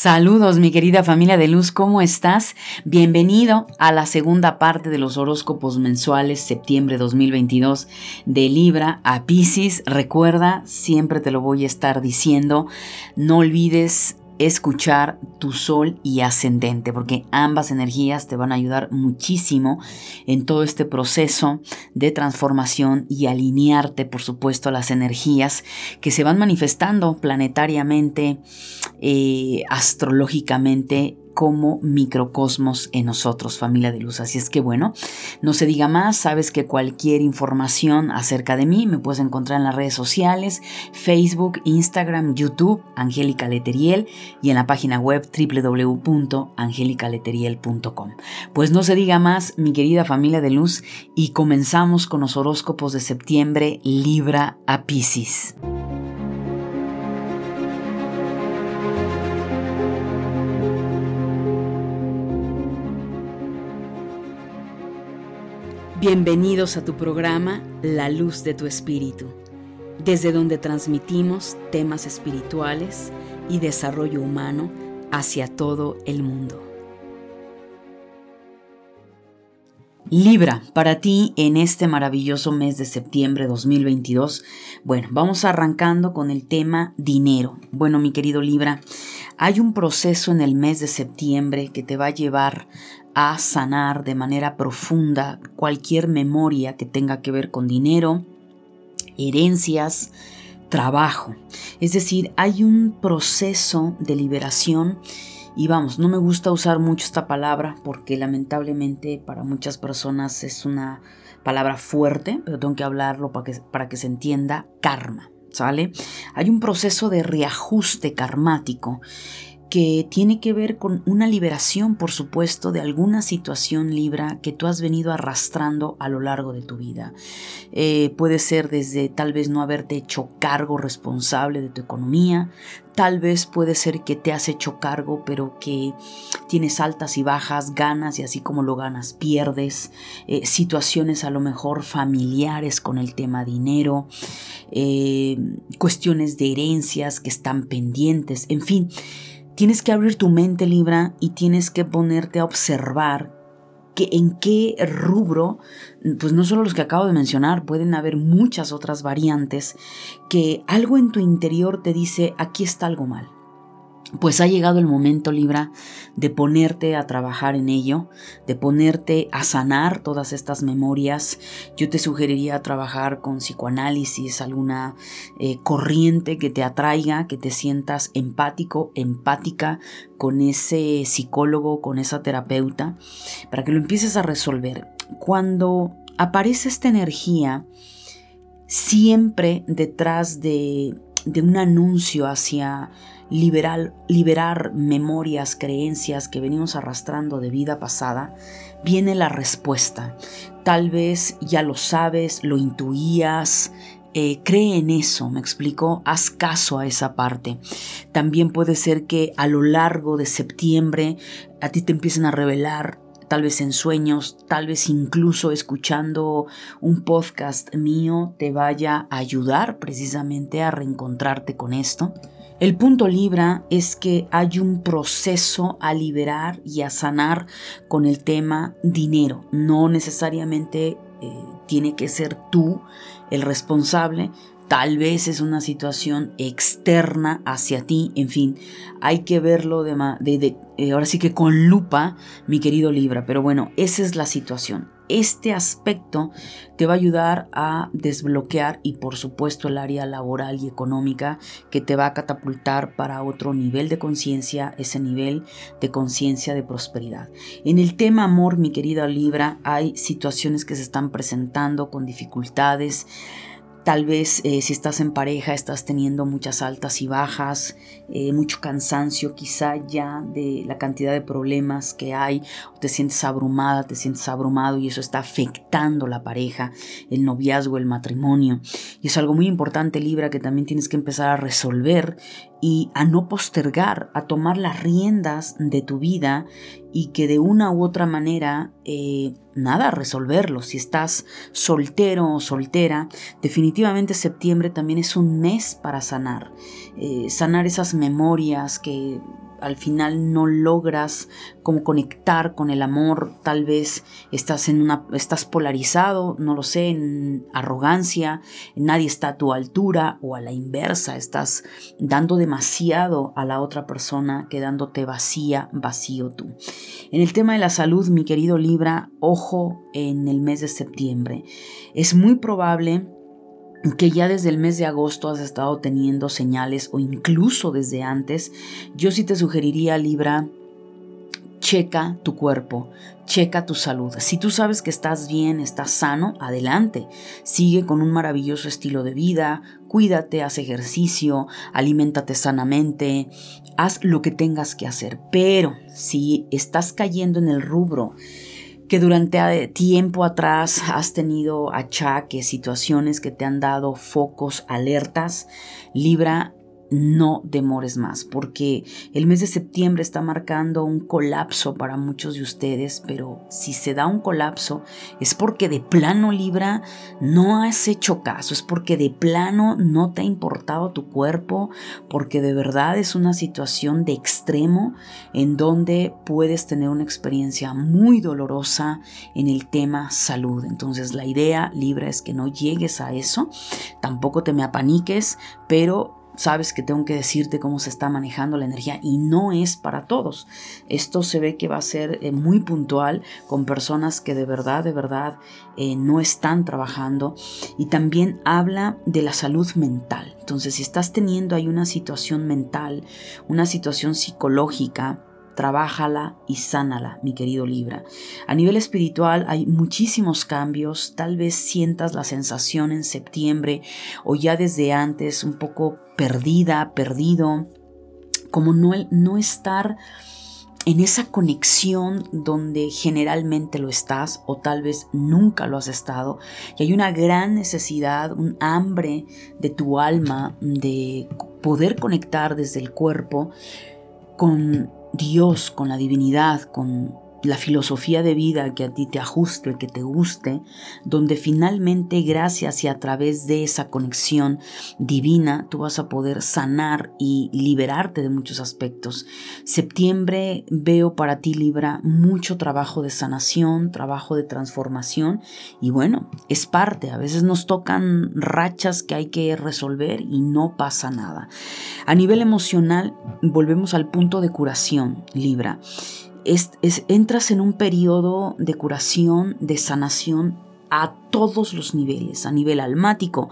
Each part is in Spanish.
Saludos mi querida familia de luz, ¿cómo estás? Bienvenido a la segunda parte de los horóscopos mensuales septiembre 2022 de Libra a Pisces. Recuerda, siempre te lo voy a estar diciendo, no olvides escuchar tu sol y ascendente, porque ambas energías te van a ayudar muchísimo en todo este proceso de transformación y alinearte, por supuesto, a las energías que se van manifestando planetariamente, eh, astrológicamente como microcosmos en nosotros, familia de luz. Así es que bueno, no se diga más, sabes que cualquier información acerca de mí me puedes encontrar en las redes sociales, Facebook, Instagram, YouTube, Angélica Leteriel y en la página web www.angelicaleteriel.com. Pues no se diga más, mi querida familia de luz, y comenzamos con los horóscopos de septiembre Libra a Pisces. Bienvenidos a tu programa La Luz de tu Espíritu, desde donde transmitimos temas espirituales y desarrollo humano hacia todo el mundo. Libra, para ti en este maravilloso mes de septiembre 2022, bueno, vamos arrancando con el tema dinero. Bueno, mi querido Libra, hay un proceso en el mes de septiembre que te va a llevar a sanar de manera profunda cualquier memoria que tenga que ver con dinero, herencias, trabajo. Es decir, hay un proceso de liberación y vamos, no me gusta usar mucho esta palabra porque lamentablemente para muchas personas es una palabra fuerte, pero tengo que hablarlo para que, para que se entienda, karma. ¿Sale? Hay un proceso de reajuste karmático que tiene que ver con una liberación, por supuesto, de alguna situación libra que tú has venido arrastrando a lo largo de tu vida. Eh, puede ser desde tal vez no haberte hecho cargo responsable de tu economía, tal vez puede ser que te has hecho cargo, pero que tienes altas y bajas, ganas y así como lo ganas, pierdes, eh, situaciones a lo mejor familiares con el tema dinero, eh, cuestiones de herencias que están pendientes, en fin Tienes que abrir tu mente Libra y tienes que ponerte a observar que en qué rubro, pues no solo los que acabo de mencionar, pueden haber muchas otras variantes, que algo en tu interior te dice, aquí está algo mal. Pues ha llegado el momento, Libra, de ponerte a trabajar en ello, de ponerte a sanar todas estas memorias. Yo te sugeriría trabajar con psicoanálisis, alguna eh, corriente que te atraiga, que te sientas empático, empática con ese psicólogo, con esa terapeuta, para que lo empieces a resolver. Cuando aparece esta energía, siempre detrás de, de un anuncio hacia liberar, liberar memorias, creencias que venimos arrastrando de vida pasada, viene la respuesta. Tal vez ya lo sabes, lo intuías, eh, cree en eso, me explico, haz caso a esa parte. También puede ser que a lo largo de septiembre a ti te empiecen a revelar tal vez en sueños, tal vez incluso escuchando un podcast mío te vaya a ayudar precisamente a reencontrarte con esto. El punto Libra es que hay un proceso a liberar y a sanar con el tema dinero. No necesariamente eh, tiene que ser tú el responsable, tal vez es una situación externa hacia ti, en fin, hay que verlo de, de, eh, ahora sí que con lupa, mi querido Libra, pero bueno, esa es la situación. Este aspecto te va a ayudar a desbloquear y por supuesto el área laboral y económica que te va a catapultar para otro nivel de conciencia, ese nivel de conciencia de prosperidad. En el tema amor, mi querida Libra, hay situaciones que se están presentando con dificultades, Tal vez eh, si estás en pareja estás teniendo muchas altas y bajas, eh, mucho cansancio quizá ya de la cantidad de problemas que hay, te sientes abrumada, te sientes abrumado y eso está afectando la pareja, el noviazgo, el matrimonio. Y es algo muy importante Libra que también tienes que empezar a resolver y a no postergar, a tomar las riendas de tu vida y que de una u otra manera, eh, nada, resolverlo. Si estás soltero o soltera, definitivamente septiembre también es un mes para sanar. Eh, sanar esas memorias que al final no logras como conectar con el amor, tal vez estás en una estás polarizado, no lo sé, en arrogancia, nadie está a tu altura o a la inversa, estás dando demasiado a la otra persona quedándote vacía, vacío tú. En el tema de la salud, mi querido Libra, ojo en el mes de septiembre. Es muy probable que ya desde el mes de agosto has estado teniendo señales o incluso desde antes, yo sí te sugeriría, Libra, checa tu cuerpo, checa tu salud. Si tú sabes que estás bien, estás sano, adelante. Sigue con un maravilloso estilo de vida, cuídate, haz ejercicio, aliméntate sanamente, haz lo que tengas que hacer. Pero si estás cayendo en el rubro que durante tiempo atrás has tenido achaques, situaciones que te han dado focos, alertas, Libra, no demores más, porque el mes de septiembre está marcando un colapso para muchos de ustedes, pero si se da un colapso es porque de plano Libra no has hecho caso, es porque de plano no te ha importado tu cuerpo, porque de verdad es una situación de extremo en donde puedes tener una experiencia muy dolorosa en el tema salud. Entonces la idea Libra es que no llegues a eso, tampoco te me apaniques, pero sabes que tengo que decirte cómo se está manejando la energía y no es para todos. Esto se ve que va a ser eh, muy puntual con personas que de verdad, de verdad eh, no están trabajando y también habla de la salud mental. Entonces, si estás teniendo ahí una situación mental, una situación psicológica, trabájala y sánala, mi querido Libra. A nivel espiritual hay muchísimos cambios, tal vez sientas la sensación en septiembre o ya desde antes un poco perdida, perdido, como no, no estar en esa conexión donde generalmente lo estás o tal vez nunca lo has estado y hay una gran necesidad, un hambre de tu alma de poder conectar desde el cuerpo con Dios, con la divinidad, con la filosofía de vida que a ti te ajuste, que te guste, donde finalmente gracias y a través de esa conexión divina tú vas a poder sanar y liberarte de muchos aspectos. Septiembre veo para ti Libra mucho trabajo de sanación, trabajo de transformación y bueno, es parte, a veces nos tocan rachas que hay que resolver y no pasa nada. A nivel emocional volvemos al punto de curación, Libra entras en un periodo de curación, de sanación a todos los niveles, a nivel almático,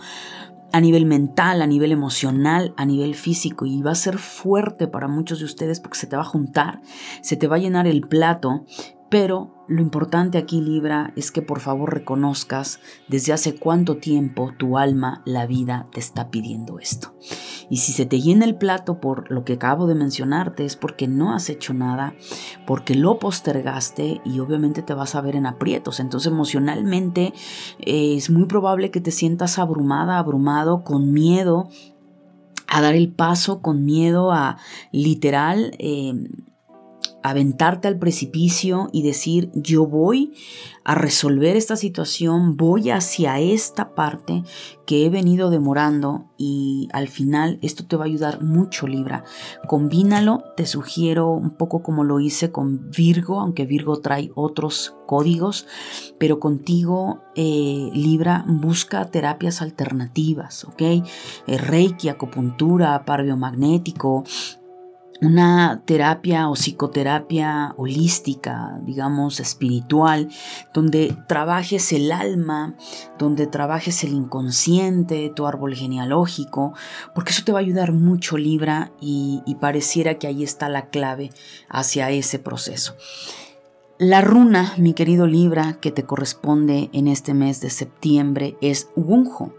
a nivel mental, a nivel emocional, a nivel físico y va a ser fuerte para muchos de ustedes porque se te va a juntar, se te va a llenar el plato, pero lo importante aquí, Libra, es que por favor reconozcas desde hace cuánto tiempo tu alma, la vida, te está pidiendo esto. Y si se te llena el plato por lo que acabo de mencionarte, es porque no has hecho nada, porque lo postergaste y obviamente te vas a ver en aprietos. Entonces emocionalmente eh, es muy probable que te sientas abrumada, abrumado, con miedo a dar el paso, con miedo a literal... Eh, aventarte al precipicio y decir yo voy a resolver esta situación, voy hacia esta parte que he venido demorando y al final esto te va a ayudar mucho Libra. Combínalo, te sugiero un poco como lo hice con Virgo, aunque Virgo trae otros códigos, pero contigo eh, Libra busca terapias alternativas, ¿ok? Eh, Reiki, acupuntura, par biomagnético, una terapia o psicoterapia holística, digamos, espiritual, donde trabajes el alma, donde trabajes el inconsciente, tu árbol genealógico, porque eso te va a ayudar mucho Libra y, y pareciera que ahí está la clave hacia ese proceso. La runa, mi querido Libra, que te corresponde en este mes de septiembre es Wunjo.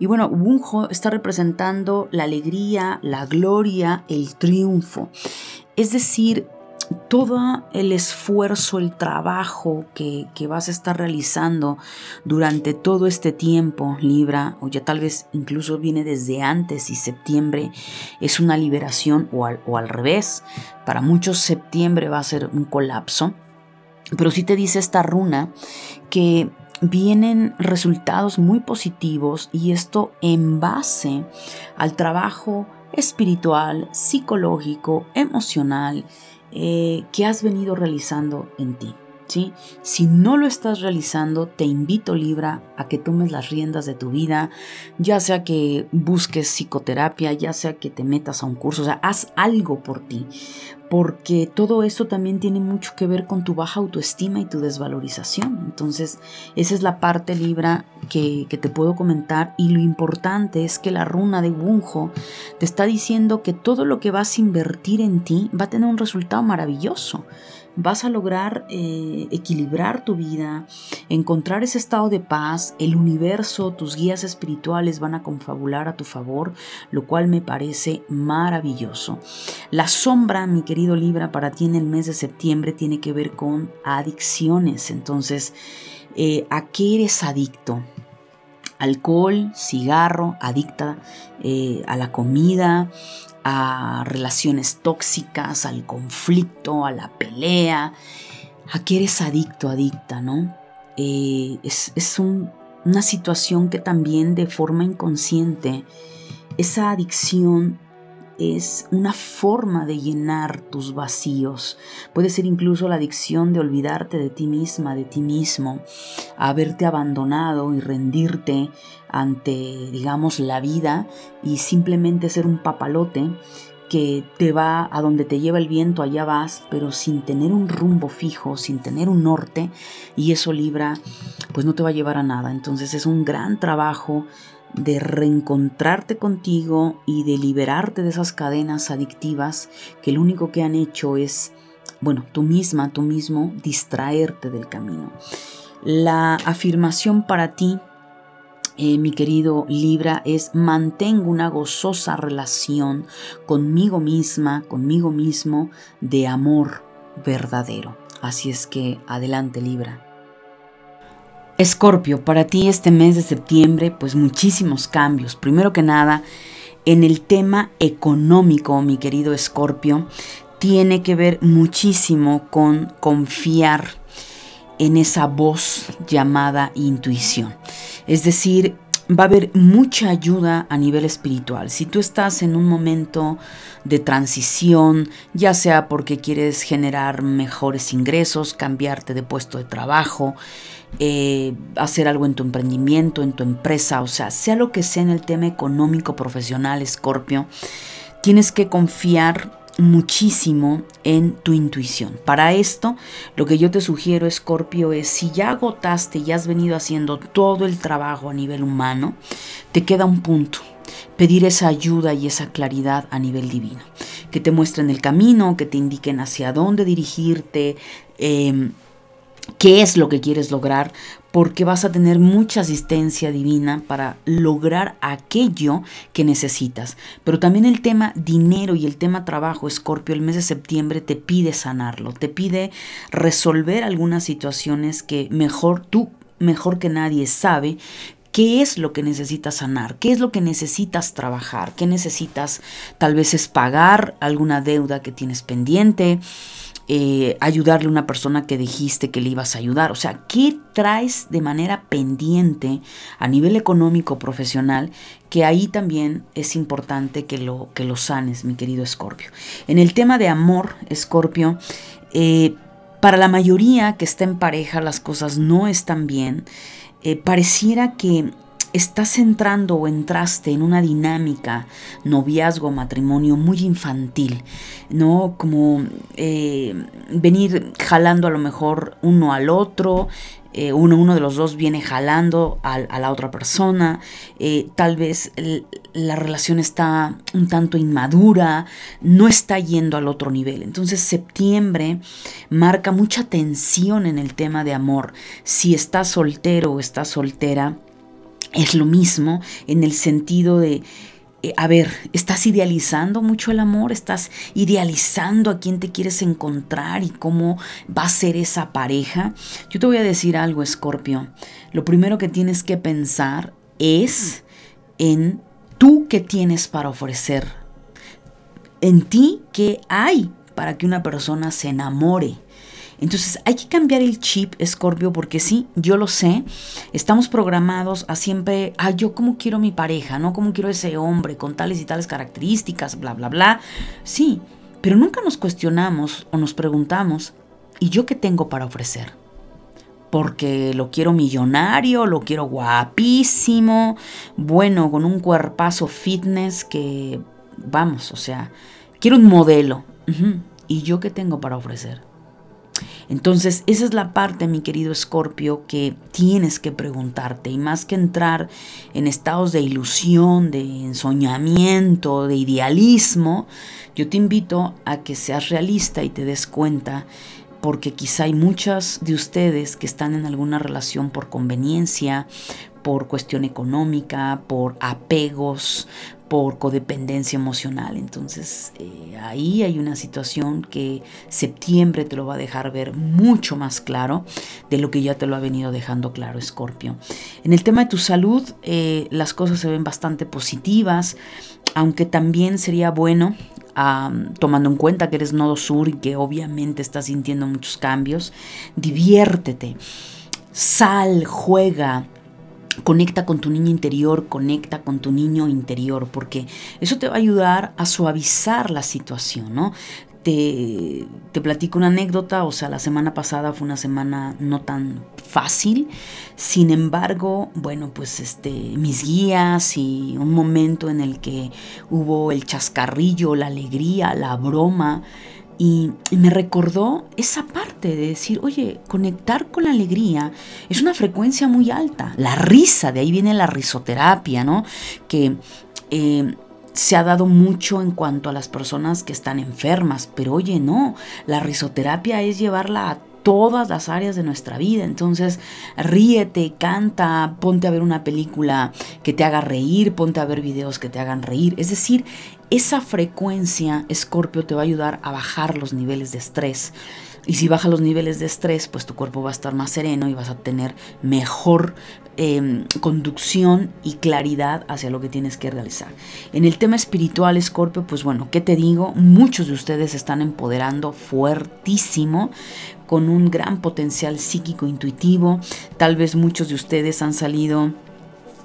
Y bueno, Wunjo está representando la alegría, la gloria, el triunfo. Es decir, todo el esfuerzo, el trabajo que, vas a estar realizando durante todo este tiempo, Libra, o ya tal vez incluso viene desde antes y septiembre es una liberación o al, o al revés. Para muchos septiembre va a ser un colapso pero sí te dice esta runa que vienen resultados muy positivos y esto en base al trabajo espiritual, psicológico, emocional eh, que has venido realizando en ti. Si no lo estás realizando, te invito Libra a que tomes las riendas de tu vida, ya sea que busques psicoterapia, ya sea que te metas a un curso, o sea, haz algo por ti, porque todo eso también tiene mucho que ver con tu baja autoestima y tu desvalorización. Entonces, esa es la parte Libra que, que te puedo comentar y lo importante es que la runa de Bunjo te está diciendo que todo lo que vas a invertir en ti va a tener un resultado maravilloso vas a lograr eh, equilibrar tu vida, encontrar ese estado de paz, el universo, tus guías espirituales van a confabular a tu favor, lo cual me parece maravilloso. La sombra, mi querido Libra, para ti en el mes de septiembre tiene que ver con adicciones. Entonces, eh, ¿a qué eres adicto? Alcohol, cigarro, adicta eh, a la comida, a relaciones tóxicas, al conflicto, a la pelea. ¿A qué eres adicto, adicta, no? Eh, es, una situación que también de forma inconsciente, esa adicción es una forma de llenar tus vacíos. Puede ser incluso la adicción de olvidarte de ti misma, de ti mismo, haberte abandonado y rendirte ante, digamos, la vida y simplemente ser un papalote que te va a donde te lleva el viento, allá vas, pero sin tener un rumbo fijo, sin tener un norte, y eso libra, pues no te va a llevar a nada. Entonces es un gran trabajo de reencontrarte contigo y de liberarte de esas cadenas adictivas que lo único que han hecho es, bueno, tú misma, tú mismo, distraerte del camino. La afirmación para ti eh, mi querido Libra, es mantengo una gozosa relación conmigo misma, conmigo mismo, de amor verdadero. Así es que adelante Libra. Escorpio, para ti este mes de septiembre, pues muchísimos cambios. Primero que nada, en el tema económico, mi querido Escorpio, tiene que ver muchísimo con confiar en esa voz llamada intuición. Es decir, va a haber mucha ayuda a nivel espiritual. Si tú estás en un momento de transición, ya sea porque quieres generar mejores ingresos, cambiarte de puesto de trabajo, eh, hacer algo en tu emprendimiento, en tu empresa, o sea, sea lo que sea en el tema económico, profesional, Escorpio, tienes que confiar muchísimo en tu intuición. Para esto, lo que yo te sugiero, Escorpio, es si ya agotaste y has venido haciendo todo el trabajo a nivel humano, te queda un punto. Pedir esa ayuda y esa claridad a nivel divino. Que te muestren el camino, que te indiquen hacia dónde dirigirte. Eh, qué es lo que quieres lograr, porque vas a tener mucha asistencia divina para lograr aquello que necesitas. Pero también el tema dinero y el tema trabajo, Escorpio, el mes de septiembre te pide sanarlo, te pide resolver algunas situaciones que mejor tú, mejor que nadie sabe qué es lo que necesitas sanar, qué es lo que necesitas trabajar, qué necesitas tal vez es pagar alguna deuda que tienes pendiente, eh, ayudarle a una persona que dijiste que le ibas a ayudar. O sea, ¿qué traes de manera pendiente a nivel económico, profesional? Que ahí también es importante que lo, que lo sanes, mi querido Escorpio. En el tema de amor, Escorpio, eh, para la mayoría que está en pareja las cosas no están bien. Eh, pareciera que estás entrando o entraste en una dinámica, noviazgo, matrimonio muy infantil, ¿no? Como eh, venir jalando a lo mejor uno al otro, eh, uno, uno de los dos viene jalando a, la otra persona, eh, tal vez la relación está un tanto inmadura, no está yendo al otro nivel. Entonces septiembre marca mucha tensión en el tema de amor. Si estás soltero o estás soltera, es lo mismo en el sentido de, eh, a ver, ¿estás idealizando mucho el amor? ¿Estás idealizando a quién te quieres encontrar y cómo va a ser esa pareja? Yo te voy a decir algo, Escorpio. Lo primero que tienes que pensar es en tú qué tienes para ofrecer. En ti qué hay para que una persona se enamore Entonces hay que cambiar el chip, Scorpio, porque sí, yo lo sé, estamos programados a siempre, ah, yo cómo quiero mi pareja, ¿no? Cómo quiero ese hombre con tales y tales características, bla, bla, bla. Sí, pero nunca nos cuestionamos o nos preguntamos, ¿y yo qué tengo para ofrecer? Porque lo quiero millonario, lo quiero guapísimo, bueno, con un cuerpazo fitness que, vamos, o sea, quiero un modelo. ¿Y yo qué tengo para ofrecer? Entonces, esa es la parte, mi querido Escorpio, que tienes que preguntarte. Y más que entrar en estados de ilusión, de ensoñamiento, de idealismo, yo te invito a que seas realista y te des cuenta porque quizá hay muchas de ustedes que están en alguna relación por conveniencia, por cuestión económica, por apegos, por codependencia emocional. Entonces eh, ahí hay una situación que septiembre te lo va a dejar ver mucho más claro de lo que ya te lo ha venido dejando claro Escorpio. En el tema de tu salud, eh, las cosas se ven bastante positivas, aunque también sería bueno tomando en cuenta que eres nodo sur y que obviamente estás sintiendo muchos cambios, diviértete, sal, juega, Conecta con tu niño interior, conecta con tu niño interior, porque eso te va a ayudar a suavizar la situación, ¿no? Te, te, platico una anécdota, o sea, la semana pasada fue una semana no tan fácil, sin embargo, bueno, pues este, mis guías y un momento en el que hubo el chascarrillo, la alegría, la broma, y, me recordó esa parte de decir, oye, conectar con la alegría es una frecuencia muy alta. La risa, de ahí viene la risoterapia, ¿no? Que eh, se ha dado mucho en cuanto a las personas que están enfermas, pero oye, no, la risoterapia es llevarla a todas las áreas de nuestra vida. Entonces, ríete, canta, ponte a ver una película que te haga reír, ponte a ver videos que te hagan reír. Es decir, esa frecuencia, Escorpio, te va a ayudar a bajar los niveles de estrés. Y si baja los niveles de estrés, pues tu cuerpo va a estar más sereno y vas a tener mejor em, conducción y claridad hacia lo que tienes que realizar. En el tema espiritual, Escorpio, pues bueno, ¿qué te digo? Muchos de ustedes se están empoderando fuertísimo con un gran potencial psíquico intuitivo. Tal vez muchos de ustedes han salido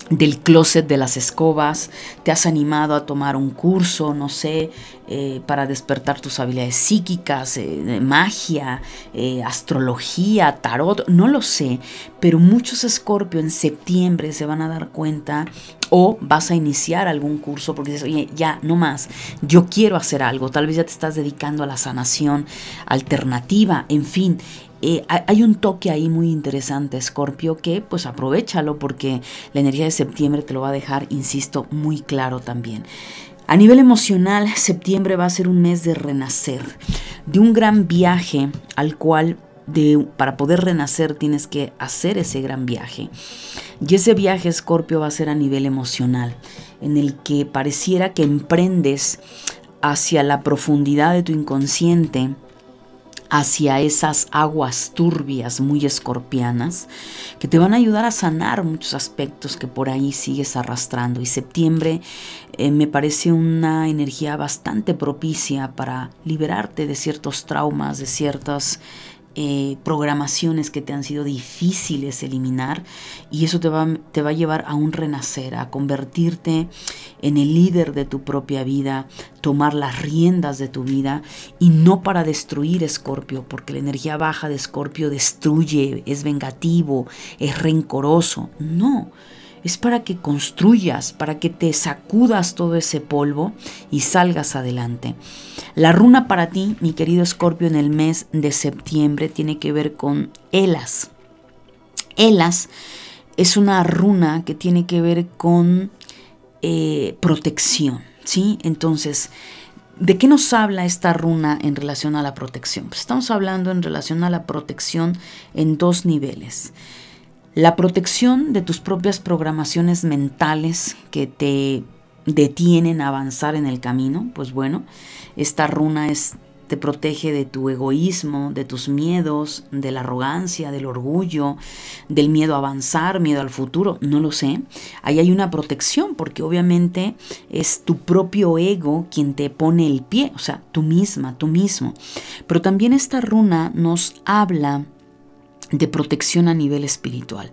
del closet de las escobas, te has animado a tomar un curso, no sé, eh, para despertar tus habilidades psíquicas, eh, magia, eh, astrología, tarot, no lo sé, pero muchos escorpio en septiembre se van a dar cuenta o vas a iniciar algún curso porque dices, oye, ya, no más, yo quiero hacer algo, tal vez ya te estás dedicando a la sanación alternativa, en fin, eh, hay un toque ahí muy interesante, Scorpio, que pues aprovechalo porque la energía de septiembre te lo va a dejar, insisto, muy claro también. A nivel emocional, septiembre va a ser un mes de renacer, de un gran viaje al cual de, para poder renacer tienes que hacer ese gran viaje. Y ese viaje, Scorpio, va a ser a nivel emocional, en el que pareciera que emprendes hacia la profundidad de tu inconsciente hacia esas aguas turbias muy escorpianas que te van a ayudar a sanar muchos aspectos que por ahí sigues arrastrando. Y septiembre eh, me parece una energía bastante propicia para liberarte de ciertos traumas, de ciertas eh, programaciones que te han sido difíciles eliminar y eso te va, te va a llevar a un renacer, a convertirte en el líder de tu propia vida, tomar las riendas de tu vida y no para destruir Escorpio, porque la energía baja de Escorpio destruye, es vengativo, es rencoroso, no es para que construyas, para que te sacudas todo ese polvo y salgas adelante. La runa para ti, mi querido Escorpio, en el mes de septiembre tiene que ver con Elas. Elas es una runa que tiene que ver con eh, protección, ¿sí? Entonces, ¿de qué nos habla esta runa en relación a la protección? Pues estamos hablando en relación a la protección en dos niveles. La protección de tus propias programaciones mentales que te detienen a avanzar en el camino, pues bueno, esta runa es te protege de tu egoísmo, de tus miedos, de la arrogancia, del orgullo, del miedo a avanzar, miedo al futuro, no lo sé. Ahí hay una protección porque obviamente es tu propio ego quien te pone el pie, o sea, tú misma, tú mismo. Pero también esta runa nos habla de protección a nivel espiritual.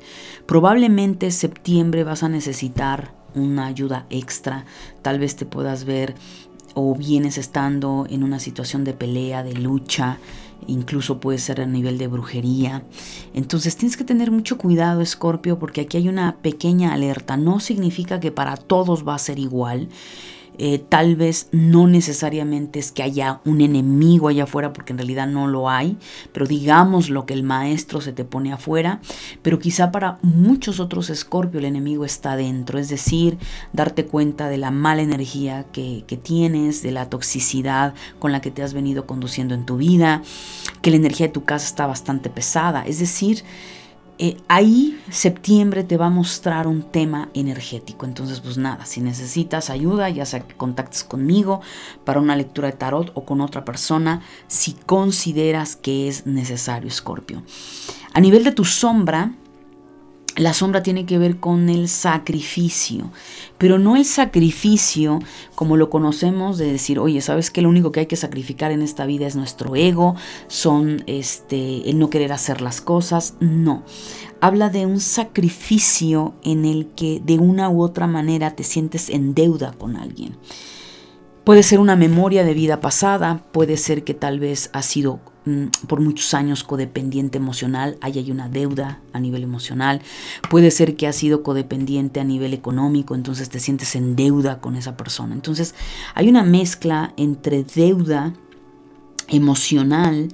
Probablemente septiembre vas a necesitar una ayuda extra, tal vez te puedas ver o vienes estando en una situación de pelea, de lucha, incluso puede ser a nivel de brujería. Entonces tienes que tener mucho cuidado, Escorpio, porque aquí hay una pequeña alerta. No significa que para todos va a ser igual. Eh, tal vez no necesariamente es que haya un enemigo allá afuera, porque en realidad no lo hay, pero digamos lo que el maestro se te pone afuera, pero quizá para muchos otros escorpio el enemigo está dentro, es decir, darte cuenta de la mala energía que, que tienes, de la toxicidad con la que te has venido conduciendo en tu vida, que la energía de tu casa está bastante pesada, es decir, eh, ahí septiembre te va a mostrar un tema energético. Entonces, pues nada, si necesitas ayuda, ya sea que contactes conmigo para una lectura de tarot o con otra persona, si consideras que es necesario, Escorpio. A nivel de tu sombra, la sombra tiene que ver con el sacrificio, pero no el sacrificio como lo conocemos de decir, oye, ¿sabes que Lo único que hay que sacrificar en esta vida es nuestro ego, son este, el no querer hacer las cosas. No, habla de un sacrificio en el que de una u otra manera te sientes en deuda con alguien. Puede ser una memoria de vida pasada, puede ser que tal vez ha sido por muchos años codependiente emocional, ahí hay una deuda a nivel emocional, puede ser que has sido codependiente a nivel económico, entonces te sientes en deuda con esa persona. Entonces hay una mezcla entre deuda emocional,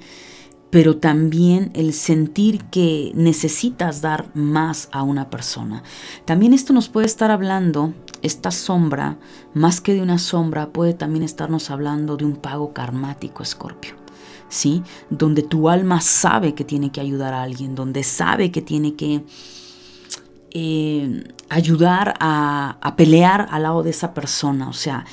pero también el sentir que necesitas dar más a una persona. También esto nos puede estar hablando, esta sombra, más que de una sombra, puede también estarnos hablando de un pago karmático, Escorpio. ¿Sí? Donde tu alma sabe que tiene que ayudar a alguien, donde sabe que tiene que eh, ayudar a, pelear al lado de esa persona. O sea,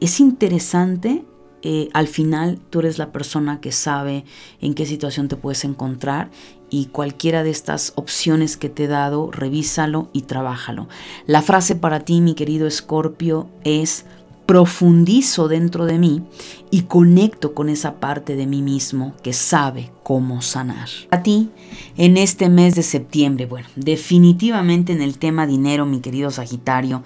es interesante. Eh, al final tú eres la persona que sabe en qué situación te puedes encontrar y cualquiera de estas opciones que te he dado, revísalo y trabájalo. La frase para ti, mi querido Escorpio, es profundizo dentro de mí y conecto con esa parte de mí mismo que sabe cómo sanar. A ti, en este mes de septiembre, bueno, definitivamente en el tema dinero, mi querido Sagitario,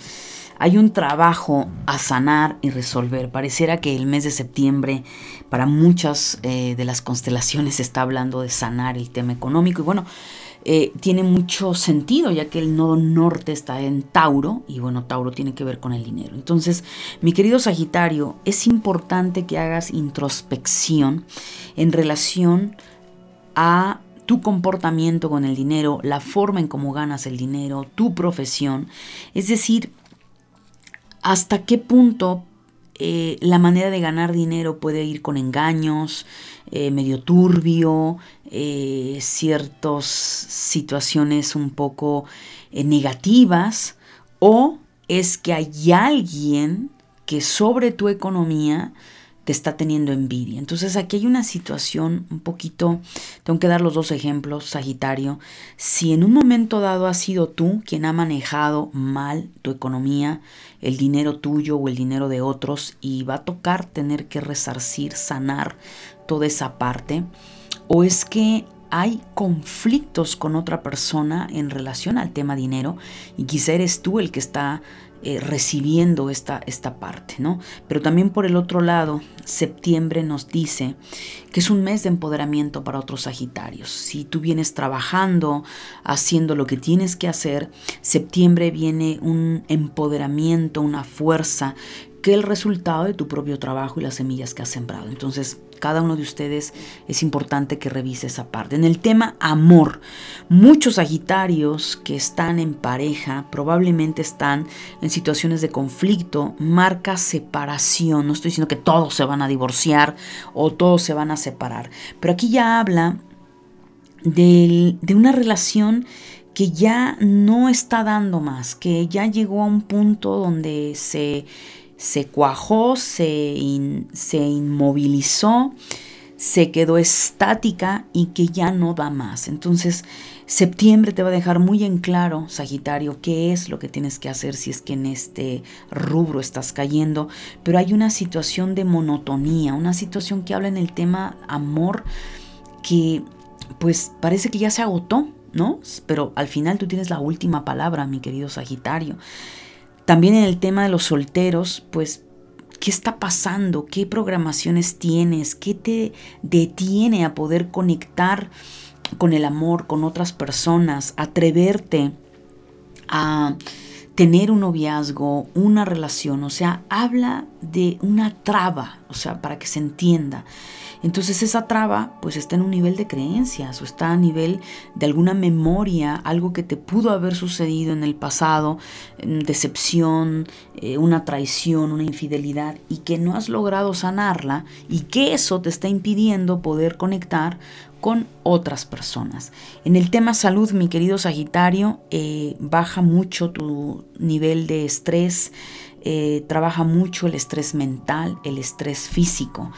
hay un trabajo a sanar y resolver. Pareciera que el mes de septiembre para muchas eh, de las constelaciones está hablando de sanar el tema económico y bueno, eh, tiene mucho sentido ya que el nodo norte está en Tauro y bueno, Tauro tiene que ver con el dinero. Entonces, mi querido Sagitario, es importante que hagas introspección en relación a tu comportamiento con el dinero, la forma en cómo ganas el dinero, tu profesión. Es decir, hasta qué punto eh, la manera de ganar dinero puede ir con engaños, eh, medio turbio, eh, ciertas situaciones un poco negativas, o es que hay alguien que sobre tu economía te está teniendo envidia. Entonces aquí hay una situación un poquito, tengo que dar los dos ejemplos, Sagitario. Si en un momento dado has sido tú quien ha manejado mal tu economía, el dinero tuyo o el dinero de otros, y va a tocar tener que resarcir, sanar toda esa parte, o es que hay conflictos con otra persona en relación al tema dinero y quizá eres tú el que está eh, recibiendo esta, esta parte, ¿no? Pero también por el otro lado, septiembre nos dice que es un mes de empoderamiento para otros Sagitarios. Si tú vienes trabajando, haciendo lo que tienes que hacer, septiembre viene un empoderamiento, una fuerza que el resultado de tu propio trabajo y las semillas que has sembrado. Entonces, cada uno de ustedes es importante que revise esa parte. En el tema amor, muchos Sagitarios que están en pareja probablemente están en situaciones de conflicto, marca separación. No estoy diciendo que todos se van a divorciar o todos se van a separar, pero aquí ya habla de, de una relación que ya no está dando más, que ya llegó a un punto donde se se cuajó, se, se inmovilizó, se quedó estática y que ya no da más. Entonces, septiembre te va a dejar muy en claro, Sagitario, qué es lo que tienes que hacer si es que en este rubro estás cayendo. Pero hay una situación de monotonía, una situación que habla en el tema amor que pues parece que ya se agotó, ¿no? Pero al final tú tienes la última palabra, mi querido Sagitario. También en el tema de los solteros, pues, ¿qué está pasando? ¿Qué programaciones tienes? ¿Qué te detiene a poder conectar con el amor, con otras personas? Atreverte a tener un noviazgo, una relación, o sea, habla de una traba, o sea, para que se entienda. Entonces esa traba pues está en un nivel de creencias o está a nivel de alguna memoria, algo que te pudo haber sucedido en el pasado, decepción, eh, una traición, una infidelidad y que no has logrado sanarla y que eso te está impidiendo poder conectar con otras personas. En el tema salud, mi querido Sagitario, eh, baja mucho tu nivel de estrés, eh, trabaja mucho el estrés mental, el estrés físico,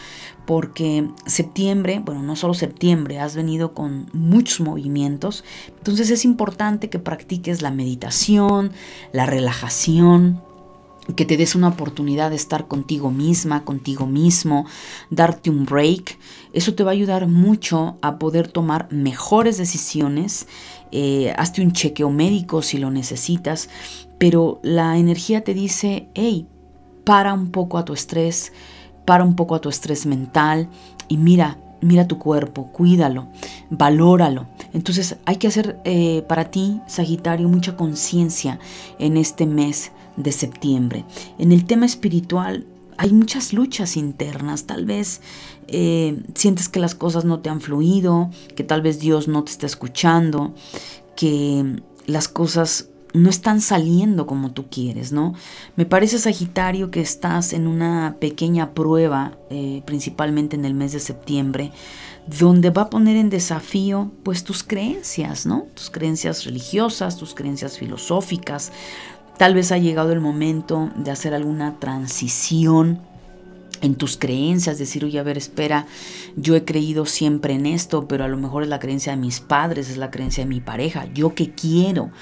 porque septiembre, bueno, no solo septiembre, has venido con muchos movimientos, entonces es importante que practiques la meditación, la relajación, que te des una oportunidad de estar contigo misma, contigo mismo, darte un break. Eso te va a ayudar mucho a poder tomar mejores decisiones. Eh, hazte un chequeo médico si lo necesitas, pero la energía te dice, hey, para un poco a tu estrés, para un poco a tu estrés mental y mira, mira tu cuerpo, cuídalo, valóralo. Entonces hay que hacer eh, para ti, Sagitario, mucha conciencia en este mes de septiembre. En el tema espiritual hay muchas luchas internas, tal vez eh, sientes que las cosas no te han fluido, que tal vez Dios no te está escuchando, que las cosas no están saliendo como tú quieres, ¿no? Me parece, Sagitario, que estás en una pequeña prueba, eh, principalmente en el mes de septiembre, donde va a poner en desafío pues tus creencias, ¿no? Tus creencias religiosas, tus creencias filosóficas, Tal vez ha llegado el momento de hacer alguna transición en tus creencias, decir, oye, a ver, espera, yo he creído siempre en esto, pero a lo mejor es la creencia de mis padres, es la creencia de mi pareja, yo qué quiero,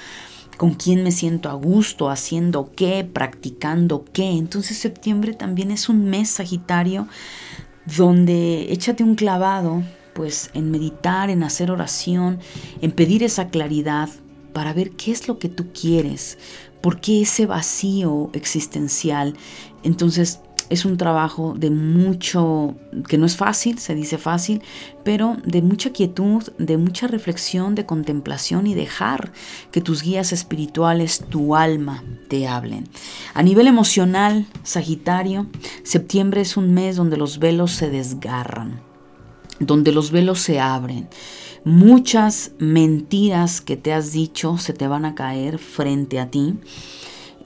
con quién me siento a gusto, haciendo qué, practicando qué. Entonces septiembre también es un mes Sagitario donde échate un clavado, pues en meditar, en hacer oración, en pedir esa claridad para ver qué es lo que tú quieres, ¿Por qué ese vacío existencial? Entonces es un trabajo de mucho, que no es fácil, se dice fácil, pero de mucha quietud, de mucha reflexión, de contemplación y dejar que tus guías espirituales, tu alma, te hablen. A nivel emocional, Sagitario, septiembre es un mes donde los velos se desgarran, donde los velos se abren. Muchas mentiras que te has dicho se te van a caer frente a ti.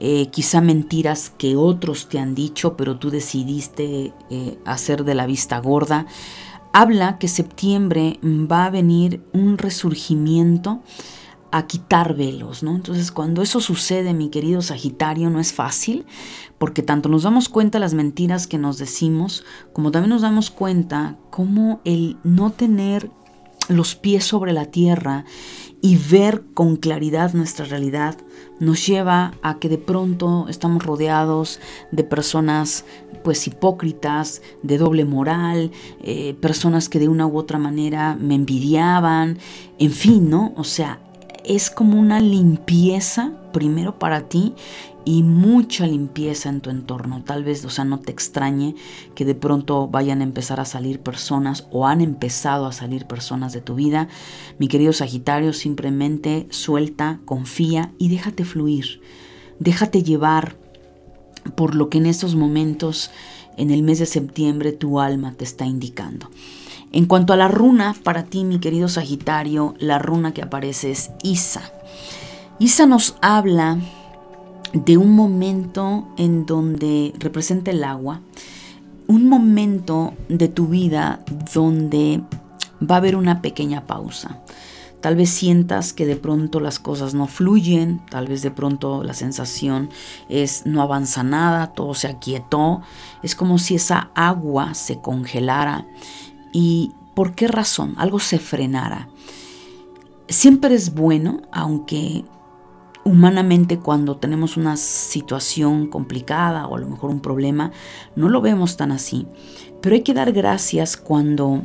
Eh, quizá mentiras que otros te han dicho, pero tú decidiste eh, hacer de la vista gorda. Habla que septiembre va a venir un resurgimiento a quitar velos, ¿no? Entonces, cuando eso sucede, mi querido Sagitario, no es fácil, porque tanto nos damos cuenta las mentiras que nos decimos, como también nos damos cuenta cómo el no tener los pies sobre la tierra y ver con claridad nuestra realidad nos lleva a que de pronto estamos rodeados de personas pues hipócritas, de doble moral, eh, personas que de una u otra manera me envidiaban, en fin, ¿no? O sea, es como una limpieza primero para ti y mucha limpieza en tu entorno. Tal vez, o sea, no te extrañe que de pronto vayan a empezar a salir personas o han empezado a salir personas de tu vida. Mi querido Sagitario, simplemente suelta, confía y déjate fluir. Déjate llevar por lo que en estos momentos, en el mes de septiembre, tu alma te está indicando. En cuanto a la runa, para ti, mi querido Sagitario, la runa que aparece es Isa. Isa nos habla de un momento en donde representa el agua, un momento de tu vida donde va a haber una pequeña pausa. Tal vez sientas que de pronto las cosas no fluyen, tal vez de pronto la sensación es no avanza nada, todo se aquietó, es como si esa agua se congelara y ¿por qué razón? Algo se frenara. Siempre es bueno, aunque humanamente cuando tenemos una situación complicada o a lo mejor un problema, no lo vemos tan así. Pero hay que dar gracias cuando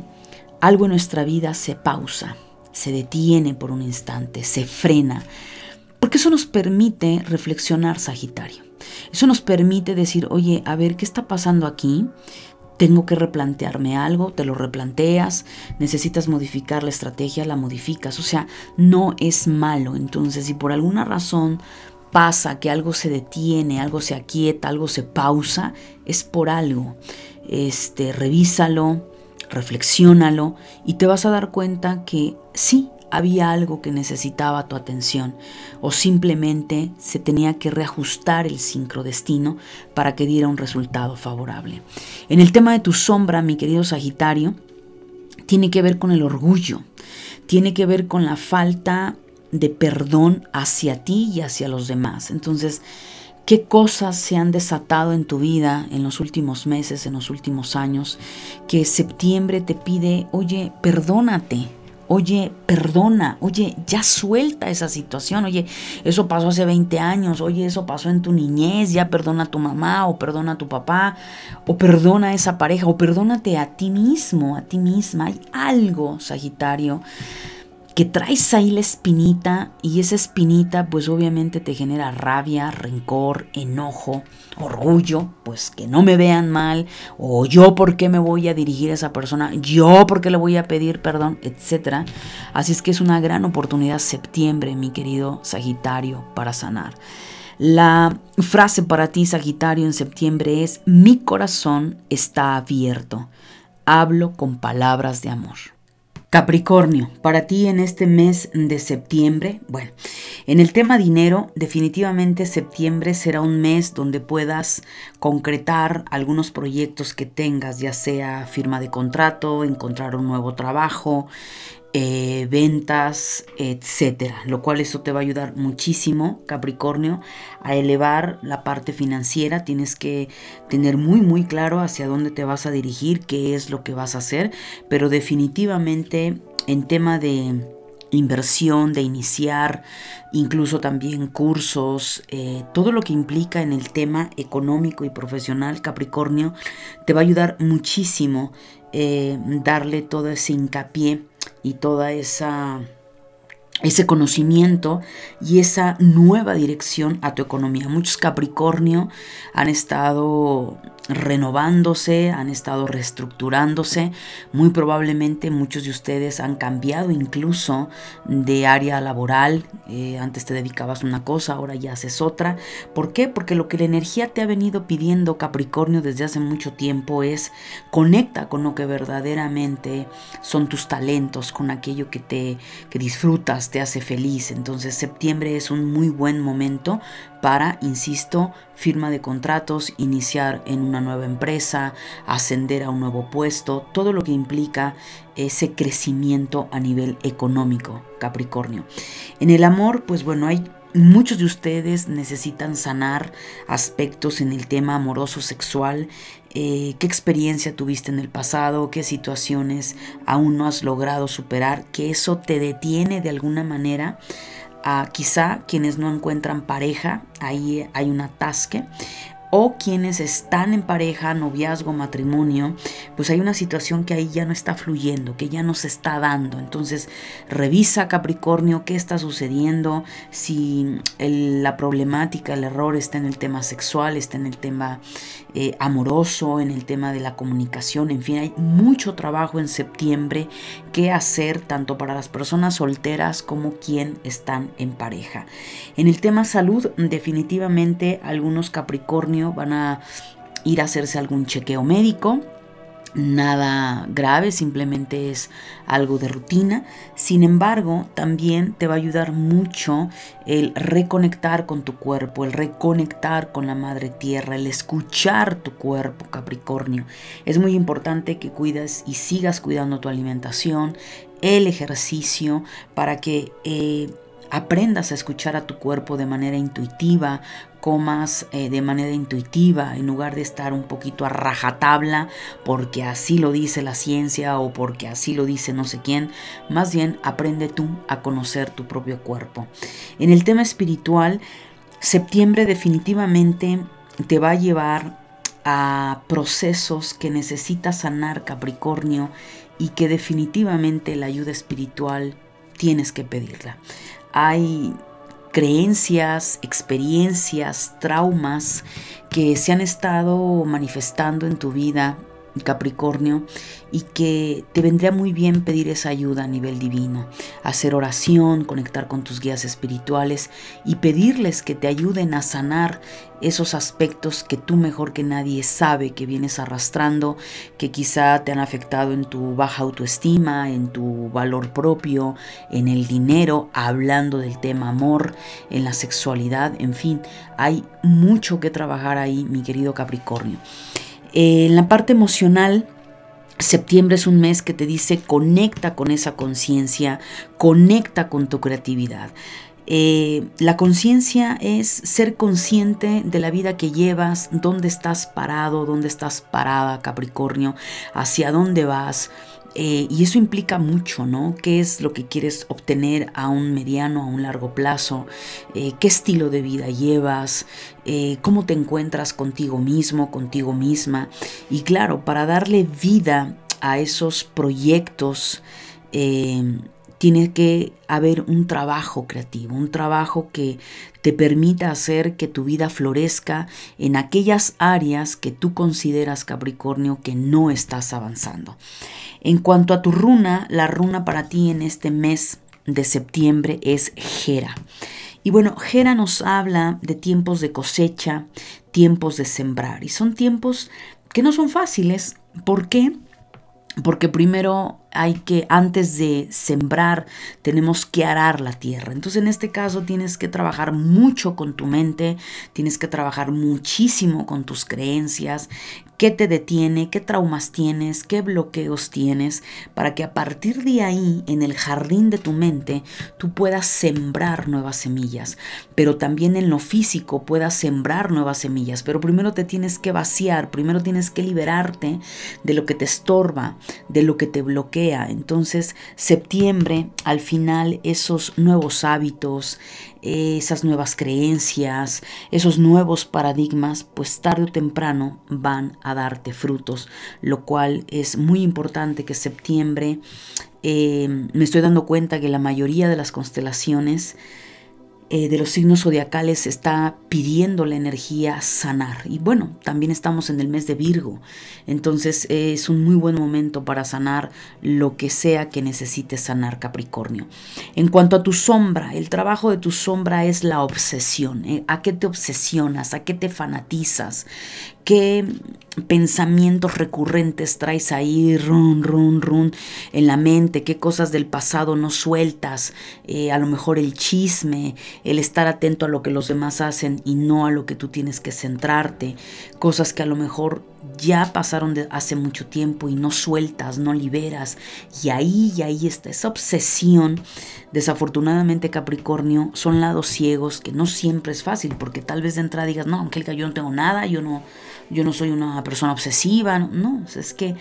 algo en nuestra vida se pausa, se detiene por un instante, se frena, porque eso nos permite reflexionar, Sagitario. Eso nos permite decir, oye, a ver, ¿qué está pasando aquí? Tengo que replantearme algo, te lo replanteas, necesitas modificar la estrategia, la modificas. O sea, no es malo. Entonces, si por alguna razón pasa que algo se detiene, algo se aquieta, algo se pausa, es por algo. Este, revísalo, reflexiónalo y te vas a dar cuenta que sí, había algo que necesitaba tu atención o simplemente se tenía que reajustar el sincrodestino para que diera un resultado favorable. En el tema de tu sombra, mi querido Sagitario, tiene que ver con el orgullo, tiene que ver con la falta de perdón hacia ti y hacia los demás. Entonces, qué cosas se han desatado en tu vida en los últimos meses, en los últimos años, que septiembre te pide, oye, perdónate, oye, perdona, oye, ya suelta esa situación, oye, eso pasó hace 20 años, oye, eso pasó en tu niñez, ya perdona a tu mamá o perdona a tu papá, o perdona a esa pareja, o perdónate a ti mismo, a ti misma. Hay algo, Sagitario, que traes ahí la espinita y esa espinita pues obviamente te genera rabia, rencor, enojo, orgullo, pues que no me vean mal o yo por qué me voy a dirigir a esa persona, yo por qué le voy a pedir perdón, etcétera. Así es que es una gran oportunidad septiembre, mi querido Sagitario, para sanar. La frase para ti, Sagitario, en septiembre es, mi corazón está abierto. Hablo con palabras de amor. Capricornio, para ti en este mes de septiembre, bueno, en el tema dinero, definitivamente septiembre será un mes donde puedas concretar algunos proyectos que tengas, ya sea firma de contrato, encontrar un nuevo trabajo, eh, ventas, etcétera. Lo cual eso te va a ayudar muchísimo, Capricornio, a elevar la parte financiera. Tienes que tener muy, muy claro hacia dónde te vas a dirigir, qué es lo que vas a hacer, pero definitivamente en tema de inversión, de iniciar, incluso también cursos, eh, todo lo que implica en el tema económico y profesional, Capricornio, te va a ayudar muchísimo eh, darle todo ese hincapié y toda esa ese conocimiento y esa nueva dirección a tu economía. Muchos Capricornio han estado renovándose, han estado reestructurándose. Muy probablemente muchos de ustedes han cambiado incluso de área laboral. Eh, antes te dedicabas a una cosa, ahora ya haces otra. ¿Por qué? Porque lo que la energía te ha venido pidiendo Capricornio desde hace mucho tiempo es conecta con lo que verdaderamente son tus talentos, con aquello que te que disfrutas, te hace feliz. Entonces septiembre es un muy buen momento para, insisto, firma de contratos, iniciar en una nueva empresa, ascender a un nuevo puesto, todo lo que implica ese crecimiento a nivel económico, Capricornio. En el amor, pues bueno, hay Muchos de ustedes necesitan sanar aspectos en el tema amoroso sexual. Eh, ¿Qué experiencia tuviste en el pasado? ¿Qué situaciones aún no has logrado superar? Que eso te detiene de alguna manera a quizá quienes no encuentran pareja, ahí hay un atasque, o quienes están en pareja, noviazgo, matrimonio, pues hay una situación que ahí ya no está fluyendo, que ya no se está dando. Entonces, revisa Capricornio qué está sucediendo, si la problemática, el error está en el tema sexual, está en el tema eh, amoroso, en el tema de la comunicación, en fin, hay mucho trabajo en septiembre que hacer tanto para las personas solteras como quien están en pareja. En el tema salud, definitivamente algunos Capricornio van a ir a hacerse algún chequeo médico nada grave, simplemente es algo de rutina. Sin embargo, también te va a ayudar mucho el reconectar con tu cuerpo, el reconectar con la madre tierra, el escuchar tu cuerpo, Capricornio. Es muy importante que cuides y sigas cuidando tu alimentación, el ejercicio para que eh, aprendas a escuchar a tu cuerpo de manera intuitiva, comas eh, de manera intuitiva en lugar de estar un poquito a rajatabla porque así lo dice la ciencia o porque así lo dice no sé quién. Más bien aprende tú a conocer tu propio cuerpo. En el tema espiritual, septiembre definitivamente te va a llevar a procesos que necesita sanar Capricornio y que definitivamente la ayuda espiritual tienes que pedirla. Hay creencias, experiencias, traumas que se han estado manifestando en tu vida Capricornio, y que te vendría muy bien pedir esa ayuda a nivel divino, hacer oración, conectar con tus guías espirituales y pedirles que te ayuden a sanar esos aspectos que tú mejor que nadie sabe que vienes arrastrando, que quizá te han afectado en tu baja autoestima, en tu valor propio, en el dinero, hablando del tema amor, en la sexualidad, en fin, hay mucho que trabajar ahí, mi querido Capricornio. Eh, en la parte emocional, Septiembre es un mes que te dice conecta con esa conciencia, conecta con tu creatividad. Eh, la conciencia es ser consciente de la vida que llevas, dónde estás parado, dónde estás parada, Capricornio, hacia dónde vas, eh, y eso implica mucho, ¿no? ¿Qué es lo que quieres obtener a un mediano, a un largo plazo? Eh, ¿Qué estilo de vida llevas? Eh, ¿Cómo te encuentras contigo mismo, contigo misma? Y claro, para darle vida a esos proyectos, tiene que haber un trabajo creativo, un trabajo que te permita hacer que tu vida florezca en aquellas áreas que tú consideras, Capricornio, que no estás avanzando. En cuanto a tu runa, la runa para ti en este mes de septiembre es Gera. Y bueno, Gera nos habla de tiempos de cosecha, tiempos de sembrar. Y son tiempos que no son fáciles. ¿Por qué? Porque primero hay que, antes de sembrar, tenemos que arar la tierra. Entonces en este caso tienes que trabajar mucho con tu mente, tienes que trabajar muchísimo con tus creencias, qué te detiene, qué traumas tienes, qué bloqueos tienes, para que a partir de ahí, en el jardín de tu mente, tú puedas sembrar nuevas semillas, pero también en lo físico puedas sembrar nuevas semillas. Pero primero te tienes que vaciar, primero tienes que liberarte de lo que te estorba, de lo que te bloquea entonces, septiembre, al final, esos nuevos hábitos, esas nuevas creencias, esos nuevos paradigmas, pues tarde o temprano van a darte frutos, lo cual es muy importante que septiembre, eh, me estoy dando cuenta que la mayoría de las constelaciones, eh, de los signos zodiacales está pidiendo la energía sanar. Y bueno, también estamos en el mes de Virgo, entonces es un muy buen momento para sanar lo que sea que necesites sanar Capricornio. En cuanto a tu sombra, el trabajo de tu sombra es la obsesión. ¿eh? ¿A qué te obsesionas? ¿A qué te fanatizas? ¿Qué pensamientos recurrentes traes ahí, run, run, run, en la mente? ¿Qué cosas del pasado no sueltas? Eh, a lo mejor el chisme, el estar atento a lo que los demás hacen y no a lo que tú tienes que centrarte. Cosas que a lo mejor ya pasaron hace mucho tiempo y no sueltas, no liberas. Y ahí, y ahí está esa obsesión. Desafortunadamente, Capricornio, son lados ciegos que no siempre es fácil, porque tal vez de entrada digas, no, Angélica, yo no tengo nada, yo no, yo no soy una persona obsesiva. No, es que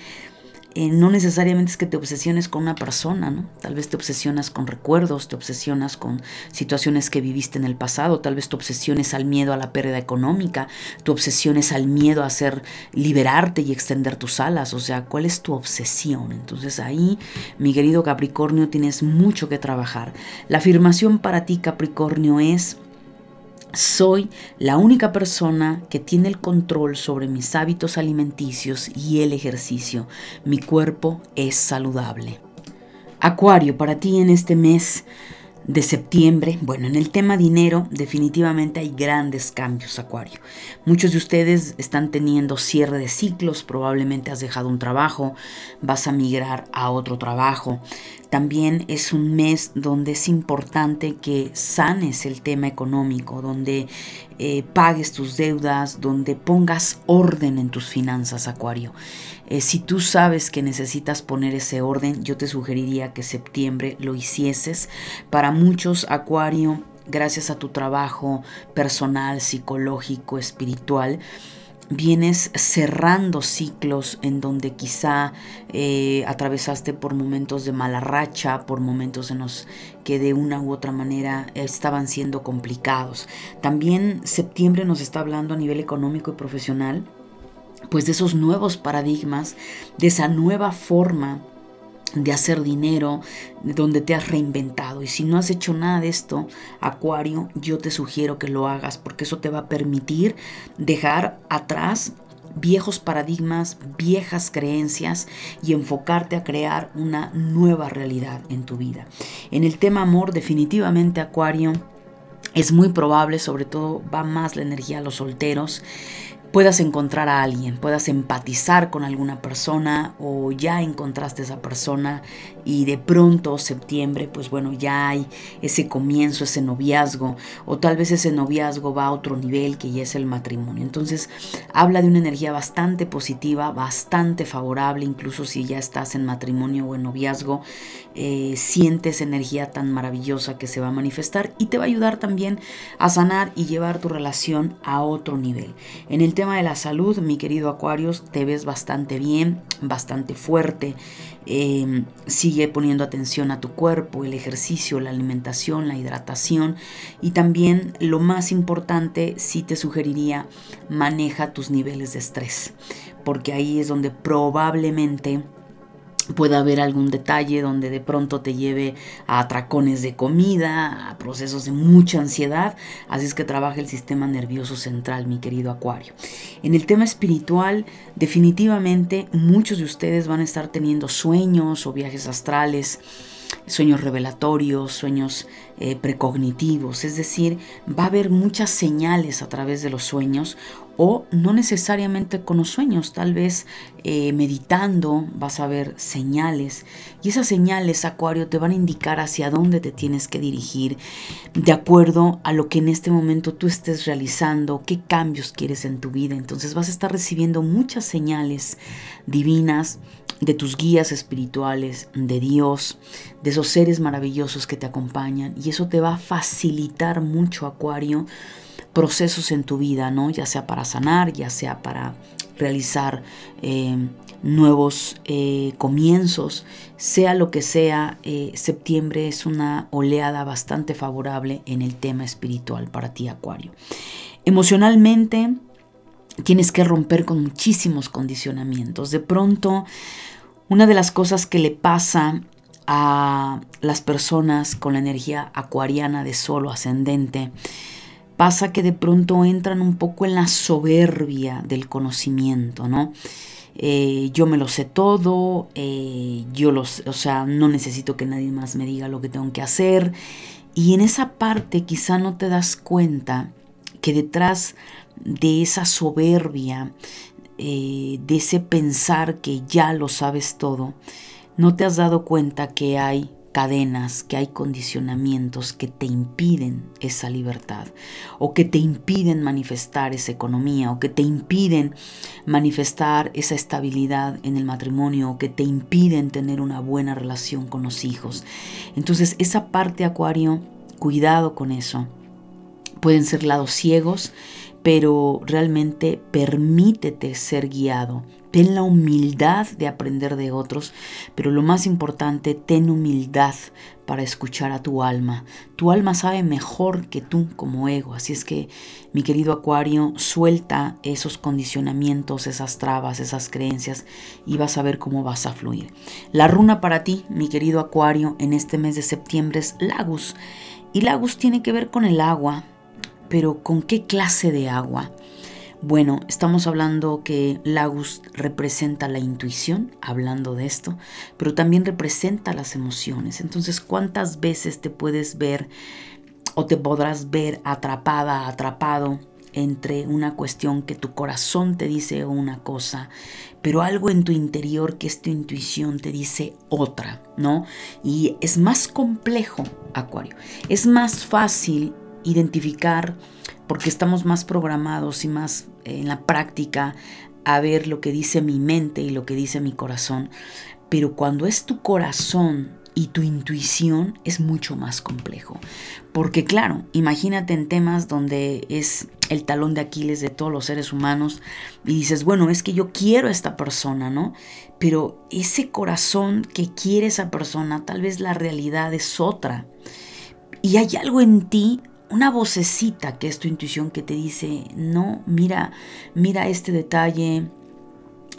eh, no necesariamente es que te obsesiones con una persona, ¿no? Tal vez te obsesionas con recuerdos, te obsesionas con situaciones que viviste en el pasado, tal vez te obsesiones al miedo a la pérdida económica, tu obsesión es al miedo a hacer, liberarte y extender tus alas, o sea, ¿cuál es tu obsesión? Entonces ahí, mi querido Capricornio, tienes mucho que trabajar. La afirmación para ti, Capricornio, es soy la única persona que tiene el control sobre mis hábitos alimenticios y el ejercicio. Mi cuerpo es saludable. Acuario, para ti en este mes de septiembre, bueno, en el tema dinero definitivamente hay grandes cambios, Acuario. Muchos de ustedes están teniendo cierre de ciclos, probablemente has dejado un trabajo, vas a migrar a otro trabajo. También es un mes donde es importante que sanes el tema económico, donde eh, pagues tus deudas, donde pongas orden en tus finanzas, Acuario. Eh, si tú sabes que necesitas poner ese orden, yo te sugeriría que septiembre lo hicieses. Para muchos, Acuario, gracias a tu trabajo personal, psicológico, espiritual, vienes cerrando ciclos en donde quizá eh, atravesaste por momentos de mala racha, por momentos en los que de una u otra manera estaban siendo complicados. También septiembre nos está hablando a nivel económico y profesional, pues de esos nuevos paradigmas, de esa nueva forma de hacer dinero, donde te has reinventado. Y si no has hecho nada de esto, Acuario, yo te sugiero que lo hagas porque eso te va a permitir dejar atrás viejos paradigmas, viejas creencias y enfocarte a crear una nueva realidad en tu vida. En el tema amor, definitivamente Acuario, es muy probable, sobre todo va más la energía a los solteros, puedas encontrar a alguien, puedas empatizar con alguna persona o ya encontraste a esa persona y de pronto septiembre, pues bueno, ya hay ese comienzo, ese noviazgo o tal vez ese noviazgo va a otro nivel que ya es el matrimonio. Entonces habla de una energía bastante positiva, bastante favorable, incluso si ya estás en matrimonio o en noviazgo, eh, sientes energía tan maravillosa que se va a manifestar y te va a ayudar también a sanar y llevar tu relación a otro nivel. En el tema de la salud, mi querido Acuarios, te ves bastante bien, bastante fuerte. Em, sigue poniendo atención a tu cuerpo, el ejercicio, la alimentación, la hidratación y también lo más importante, sí te sugeriría, maneja tus niveles de estrés, porque ahí es donde probablemente puede haber algún detalle donde de pronto te lleve a atracones de comida, a procesos de mucha ansiedad, así es que trabaja el sistema nervioso central, mi querido Acuario. En el tema espiritual, definitivamente muchos de ustedes van a estar teniendo sueños o viajes astrales, sueños revelatorios, sueños eh, precognitivos, es decir, va a haber muchas señales a través de los sueños o no necesariamente con los sueños, tal vez eh, meditando vas a ver señales y esas señales, Acuario, te van a indicar hacia dónde te tienes que dirigir de acuerdo a lo que en este momento tú estés realizando, qué cambios quieres en tu vida. Entonces vas a estar recibiendo muchas señales divinas de tus guías espirituales, de Dios, de esos seres maravillosos que te acompañan y eso te va a facilitar mucho, Acuario, procesos en tu vida, ¿no? Ya sea para sanar, ya sea para realizar eh, nuevos eh, comienzos, sea lo que sea, eh, septiembre es una oleada bastante favorable en el tema espiritual para ti, Acuario. Emocionalmente, tienes que romper con muchísimos condicionamientos. De pronto, una de las cosas que le pasa a las personas con la energía acuariana de solo ascendente pasa que de pronto entran un poco en la soberbia del conocimiento, ¿no? Eh, yo me lo sé todo, eh, yo los, o sea, no necesito que nadie más me diga lo que tengo que hacer. Y en esa parte quizá no te das cuenta que detrás de esa soberbia, eh, de ese pensar que ya lo sabes todo, no te has dado cuenta que hay cadenas, que hay condicionamientos que te impiden esa libertad o que te impiden manifestar esa economía o que te impiden manifestar esa estabilidad en el matrimonio o que te impiden tener una buena relación con los hijos. Entonces esa parte acuario, cuidado con eso. Pueden ser lados ciegos, pero realmente permítete ser guiado Ten la humildad de aprender de otros, pero lo más importante, ten humildad para escuchar a tu alma. Tu alma sabe mejor que tú como ego, así es que mi querido Acuario, suelta esos condicionamientos, esas trabas, esas creencias y vas a ver cómo vas a fluir. La runa para ti, mi querido Acuario, en este mes de septiembre es Lagus. Y Lagus tiene que ver con el agua, pero ¿con qué clase de agua? Bueno, estamos hablando que Lagus representa la intuición, hablando de esto, pero también representa las emociones. Entonces, ¿cuántas veces te puedes ver o te podrás ver atrapada, atrapado entre una cuestión que tu corazón te dice una cosa, pero algo en tu interior que es tu intuición te dice otra, ¿no? Y es más complejo, Acuario. Es más fácil identificar, porque estamos más programados y más en la práctica a ver lo que dice mi mente y lo que dice mi corazón. Pero cuando es tu corazón y tu intuición es mucho más complejo. Porque claro, imagínate en temas donde es el talón de Aquiles de todos los seres humanos y dices, bueno, es que yo quiero a esta persona, ¿no? Pero ese corazón que quiere esa persona, tal vez la realidad es otra. Y hay algo en ti, una vocecita que es tu intuición que te dice, no, mira, mira este detalle,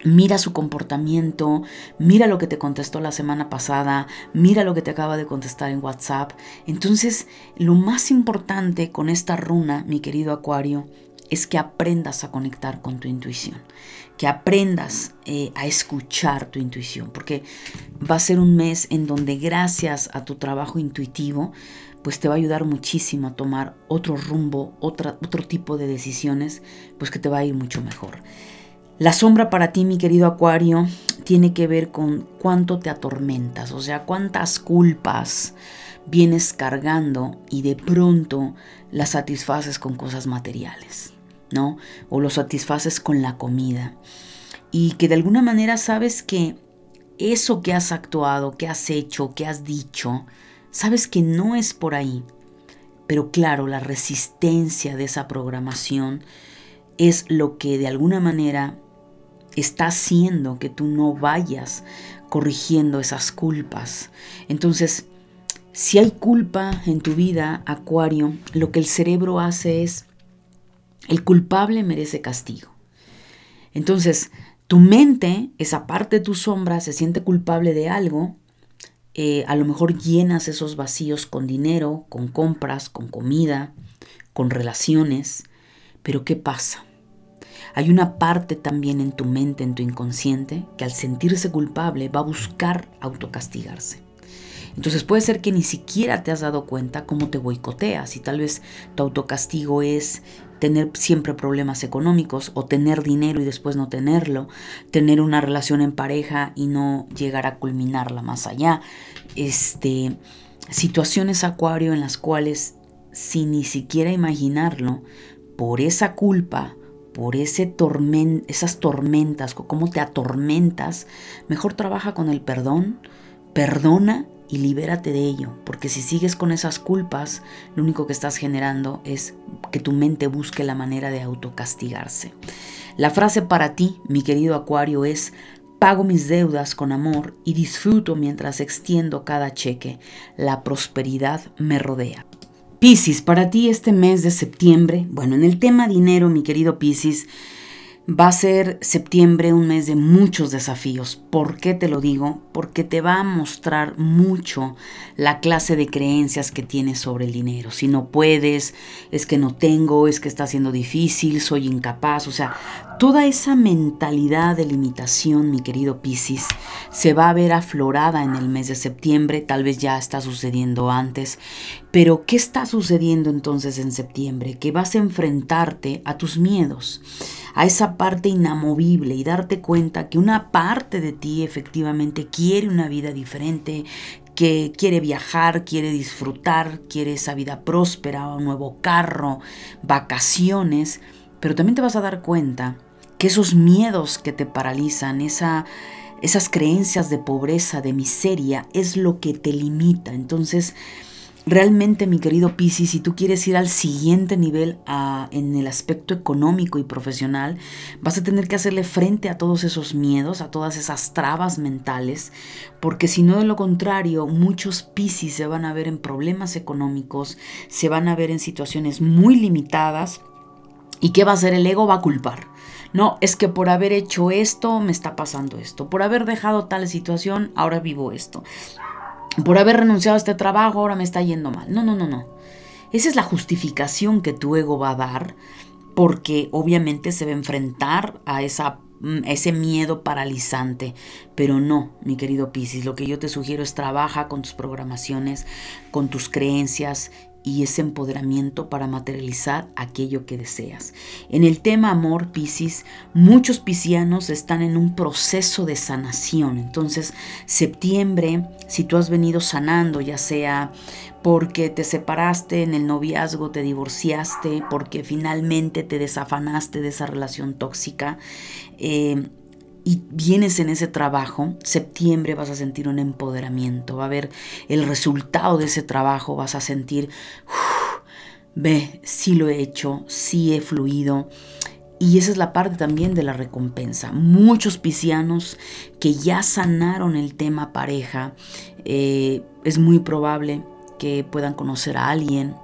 Mira su comportamiento, mira lo que te contestó la semana pasada, mira lo que te acaba de contestar en WhatsApp. Entonces, lo más importante con esta runa, mi querido Acuario, es que aprendas a conectar con tu intuición, que aprendas eh, a escuchar tu intuición, porque va a ser un mes en donde gracias a tu trabajo intuitivo, pues te va a ayudar muchísimo a tomar otro rumbo, otra, otro tipo de decisiones, pues que te va a ir mucho mejor. La sombra para ti, mi querido Acuario, tiene que ver con cuánto te atormentas, o sea, cuántas culpas vienes cargando y de pronto las satisfaces con cosas materiales, ¿no? O lo satisfaces con la comida. Y que de alguna manera sabes que eso que has actuado, que has hecho, que has dicho, sabes que no es por ahí. Pero claro, la resistencia de esa programación es lo que de alguna manera está haciendo que tú no vayas corrigiendo esas culpas. Entonces, si hay culpa en tu vida, Acuario, lo que el cerebro hace es, el culpable merece castigo. Entonces, tu mente, esa parte de tu sombra, se siente culpable de algo. Eh, a lo mejor llenas esos vacíos con dinero, con compras, con comida, con relaciones. Pero ¿qué pasa? Hay una parte también en tu mente, en tu inconsciente, que al sentirse culpable va a buscar autocastigarse. Entonces puede ser que ni siquiera te has dado cuenta cómo te boicoteas y tal vez tu autocastigo es tener siempre problemas económicos o tener dinero y después no tenerlo, tener una relación en pareja y no llegar a culminarla más allá. Este, situaciones acuario en las cuales sin ni siquiera imaginarlo, por esa culpa por ese esas tormentas, cómo te atormentas, mejor trabaja con el perdón, perdona y libérate de ello, porque si sigues con esas culpas, lo único que estás generando es que tu mente busque la manera de autocastigarse. La frase para ti, mi querido Acuario, es Pago mis deudas con amor y disfruto mientras extiendo cada cheque. La prosperidad me rodea. Piscis, para ti este mes de septiembre, bueno, en el tema dinero, mi querido Piscis, va a ser septiembre un mes de muchos desafíos. ¿Por qué te lo digo? Porque te va a mostrar mucho la clase de creencias que tienes sobre el dinero. Si no puedes, es que no tengo, es que está siendo difícil, soy incapaz, o sea, toda esa mentalidad de limitación, mi querido Piscis, se va a ver aflorada en el mes de septiembre, tal vez ya está sucediendo antes, pero ¿qué está sucediendo entonces en septiembre? Que vas a enfrentarte a tus miedos, a esa parte inamovible y darte cuenta que una parte de ti efectivamente quiere una vida diferente, que quiere viajar, quiere disfrutar, quiere esa vida próspera, un nuevo carro, vacaciones, pero también te vas a dar cuenta que esos miedos que te paralizan, esa esas creencias de pobreza, de miseria, es lo que te limita. Entonces, realmente, mi querido Piscis, si tú quieres ir al siguiente nivel en el aspecto económico y profesional, vas a tener que hacerle frente a todos esos miedos, a todas esas trabas mentales, porque si no de lo contrario, muchos Piscis se van a ver en problemas económicos, se van a ver en situaciones muy limitadas. ¿Y qué va a hacer? El ego va a culpar. No, es que por haber hecho esto me está pasando esto. Por haber dejado tal situación, ahora vivo esto. Por haber renunciado a este trabajo, ahora me está yendo mal. No, no, no, no. Esa es la justificación que tu ego va a dar porque obviamente se va a enfrentar a esa mm, ese miedo paralizante. Pero no, mi querido Piscis, lo que yo te sugiero es trabaja con tus programaciones, con tus creencias y ese empoderamiento para materializar aquello que deseas. En el tema amor, Piscis, muchos piscianos están en un proceso de sanación. Entonces, septiembre, si tú has venido sanando, ya sea porque te separaste en el noviazgo, te divorciaste, porque finalmente te desafanaste de esa relación tóxica, eh, y vienes en ese trabajo, septiembre vas a sentir un empoderamiento, va a ver el resultado de ese trabajo, vas a sentir, ve, sí lo he hecho, sí he fluido. Y esa es la parte también de la recompensa. Muchos piscianos que ya sanaron el tema pareja, eh, es muy probable que puedan conocer a alguien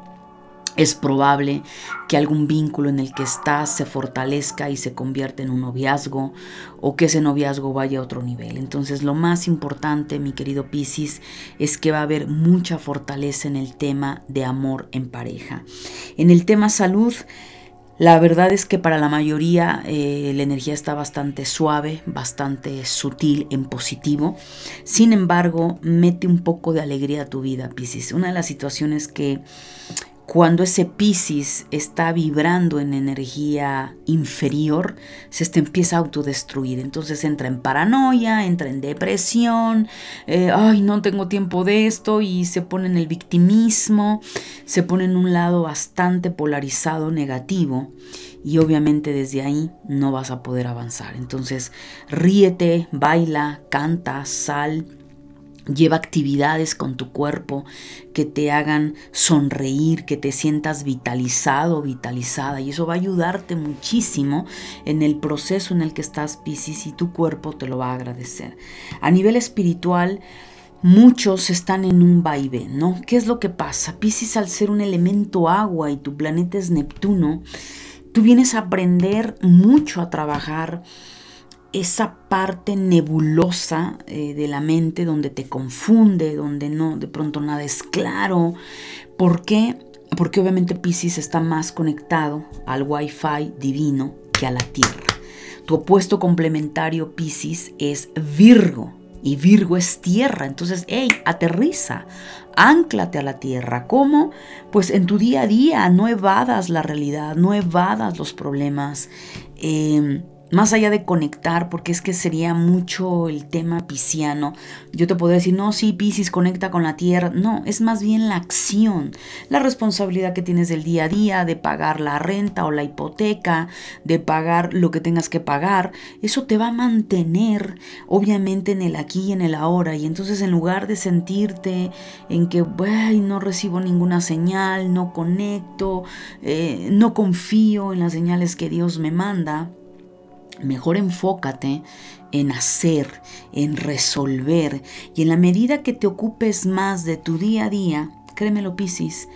es probable que algún vínculo en el que estás se fortalezca y se convierta en un noviazgo o que ese noviazgo vaya a otro nivel. Entonces lo más importante, mi querido Piscis, es que va a haber mucha fortaleza en el tema de amor en pareja. En el tema salud, la verdad es que para la mayoría eh, la energía está bastante suave, bastante sutil en positivo. Sin embargo, mete un poco de alegría a tu vida, Piscis. Una de las situaciones que cuando ese Piscis está vibrando en energía inferior, se empieza a autodestruir. Entonces entra en paranoia, entra en depresión, eh, ay, no tengo tiempo de esto, y se pone en el victimismo, se pone en un lado bastante polarizado, negativo, y obviamente desde ahí no vas a poder avanzar. Entonces ríete, baila, canta, sal Lleva actividades con tu cuerpo que te hagan sonreír, que te sientas vitalizado, vitalizada. Y eso va a ayudarte muchísimo en el proceso en el que estás, Piscis, y tu cuerpo te lo va a agradecer. A nivel espiritual, muchos están en un vaivén, ¿no? ¿Qué es lo que pasa? Piscis, al ser un elemento agua y tu planeta es Neptuno, tú vienes a aprender mucho a trabajar esa parte nebulosa eh, de la mente donde te confunde, donde no, de pronto nada es claro. ¿Por qué? Porque obviamente Pisces está más conectado al Wi-Fi divino que a la Tierra. Tu opuesto complementario Pisces es Virgo y Virgo es tierra. Entonces, hey, aterriza, anclate a la tierra. ¿Cómo? Pues en tu día a día, no evadas la realidad, no evadas los problemas. Eh, más allá de conectar, porque es que sería mucho el tema pisciano, yo te podría decir, no, sí, Piscis conecta con la tierra. No, es más bien la acción, la responsabilidad que tienes del día a día, de pagar la renta o la hipoteca, de pagar lo que tengas que pagar. Eso te va a mantener, obviamente, en el aquí y en el ahora. Y entonces, en lugar de sentirte en que, no recibo ninguna señal, no conecto, eh, no confío en las señales que Dios me manda, Mejor enfócate en hacer, en resolver. Y en la medida que te ocupes más de tu día a día, créemelo Piscis,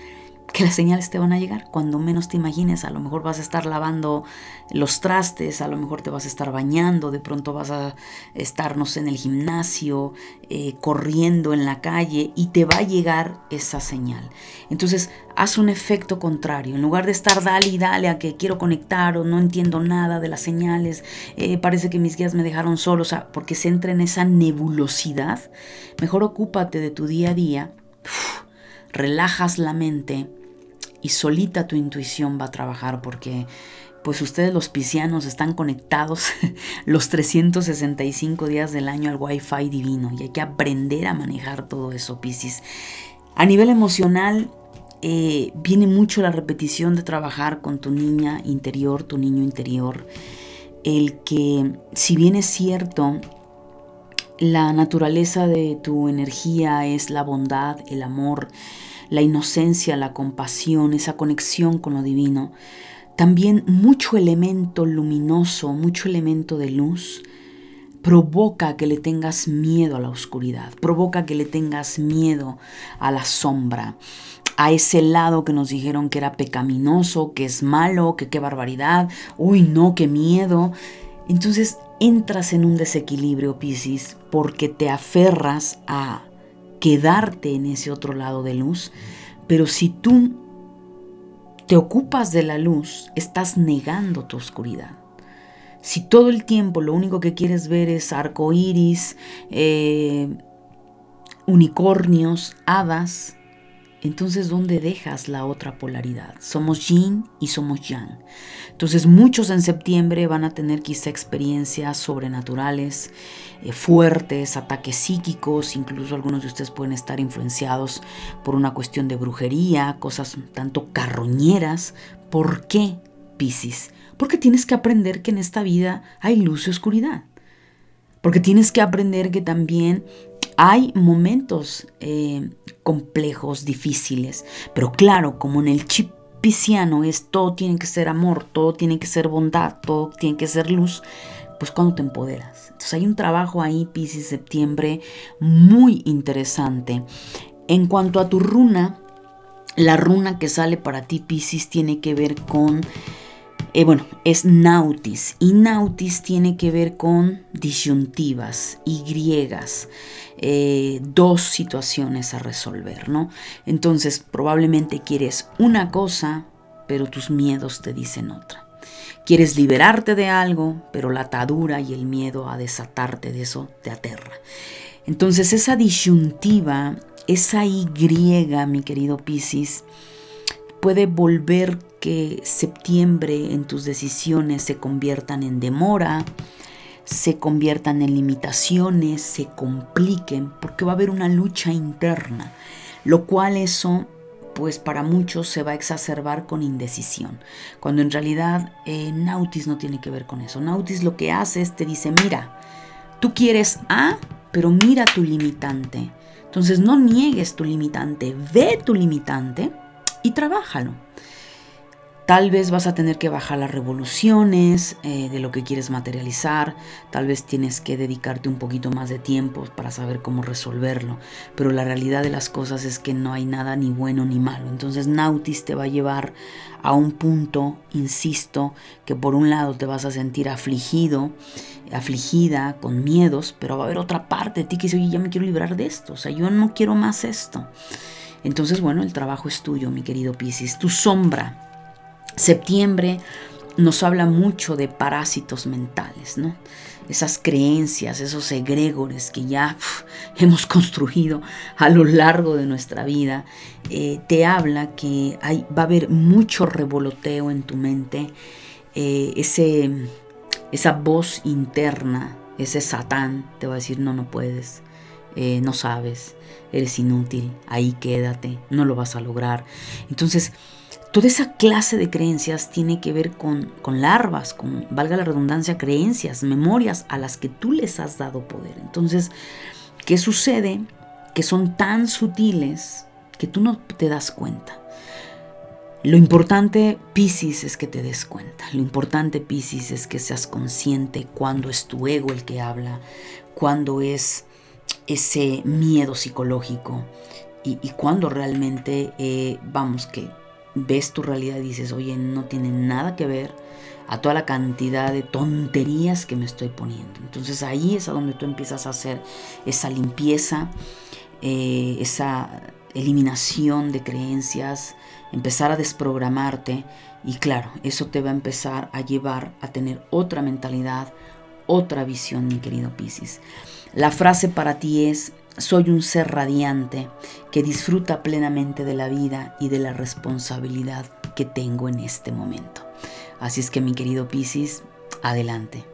que las señales te van a llegar cuando menos te imagines. A lo mejor vas a estar lavando los trastes, a lo mejor te vas a estar bañando, de pronto vas a estarnos en el gimnasio, eh, corriendo en la calle y te va a llegar esa señal. Entonces, haz un efecto contrario. En lugar de estar dale y dale a que quiero conectar o no entiendo nada de las señales, eh, parece que mis guías me dejaron solo, o sea, porque se entra en esa nebulosidad, mejor ocúpate de tu día a día, relajas la mente y solita tu intuición va a trabajar porque pues ustedes los piscianos están conectados los 365 días del año al wifi divino y hay que aprender a manejar todo eso, Piscis. A nivel emocional, eh, viene mucho la repetición de trabajar con tu niña interior, tu niño interior. El que, si bien es cierto, la naturaleza de tu energía es la bondad, el amor, la inocencia, la compasión, esa conexión con lo divino, también mucho elemento luminoso, mucho elemento de luz, provoca que le tengas miedo a la oscuridad, provoca que le tengas miedo a la sombra, a ese lado que nos dijeron que era pecaminoso, que es malo, que qué barbaridad, uy no, qué miedo. Entonces entras en un desequilibrio, Piscis, porque te aferras a quedarte en ese otro lado de luz, pero si tú te ocupas de la luz, estás negando tu oscuridad. Si todo el tiempo lo único que quieres ver es arco iris, eh, unicornios, hadas, entonces ¿dónde dejas la otra polaridad? Somos yin y somos yang. Entonces muchos en septiembre van a tener quizá experiencias sobrenaturales, eh, fuertes, ataques psíquicos, incluso algunos de ustedes pueden estar influenciados por una cuestión de brujería, cosas tanto carroñeras. ¿Por qué, Piscis? Porque tienes que aprender que en esta vida hay luz y oscuridad. Porque tienes que aprender que también hay momentos eh, complejos, difíciles, pero claro, como en el chip pisciano es todo tiene que ser amor, todo tiene que ser bondad, todo tiene que ser luz, pues cuando te empoderas. Entonces hay un trabajo ahí, Piscis septiembre, muy interesante. En cuanto a tu runa, la runa que sale para ti, Piscis, tiene que ver con eh, bueno, es nautis y nautis tiene que ver con disyuntivas y griegas, eh, dos situaciones a resolver, ¿no? Entonces probablemente quieres una cosa, pero tus miedos te dicen otra. Quieres liberarte de algo, pero la atadura y el miedo a desatarte de eso te aterra. Entonces esa disyuntiva, esa Y, mi querido Piscis, puede volver que septiembre en tus decisiones se conviertan en demora, se conviertan en limitaciones, se compliquen, porque va a haber una lucha interna, lo cual eso pues para muchos se va a exacerbar con indecisión, cuando en realidad eh, Nautis no tiene que ver con eso. Nautis lo que hace es te dice, mira, tú quieres A, pero mira tu limitante. Entonces no niegues tu limitante, ve tu limitante y trabájalo. Tal vez vas a tener que bajar las revoluciones eh, de lo que quieres materializar, tal vez tienes que dedicarte un poquito más de tiempo para saber cómo resolverlo, pero la realidad de las cosas es que no hay nada ni bueno ni malo. Entonces Nautis te va a llevar a un punto, insisto, que por un lado te vas a sentir afligido, afligida, con miedos, pero va a haber otra parte de ti que dice, oye, ya me quiero librar de esto, o sea, yo no quiero más esto. Entonces, bueno, el trabajo es tuyo, mi querido Piscis, tu sombra Septiembre nos habla mucho de parásitos mentales, ¿no? Esas creencias, esos egregores que ya hemos construido a lo largo de nuestra vida, eh, te habla que va a haber mucho revoloteo en tu mente, eh, ese, esa voz interna, ese satán te va a decir, no, no puedes, eh, no sabes, eres inútil, ahí quédate, no lo vas a lograr. Entonces, Toda esa clase de creencias tiene que ver con, con, larvas, con, valga la redundancia, creencias, memorias a las que tú les has dado poder. Entonces, ¿qué sucede? Que son tan sutiles que tú no te das cuenta. Lo importante, Piscis, es que te des cuenta. Lo importante, Piscis, es que seas consciente cuando es tu ego el que habla, cuando es ese miedo psicológico y, cuando realmente, eh, vamos, que ves tu realidad y dices, oye, no tiene nada que ver a toda la cantidad de tonterías que me estoy poniendo. Entonces ahí es a donde tú empiezas a hacer esa limpieza, eh, esa eliminación de creencias, empezar a desprogramarte y claro, eso te va a empezar a llevar a tener otra mentalidad, otra visión, mi querido Piscis. La frase para ti es, soy un ser radiante que disfruta plenamente de la vida y de la responsabilidad que tengo en este momento. Así es que mi querido Piscis, adelante.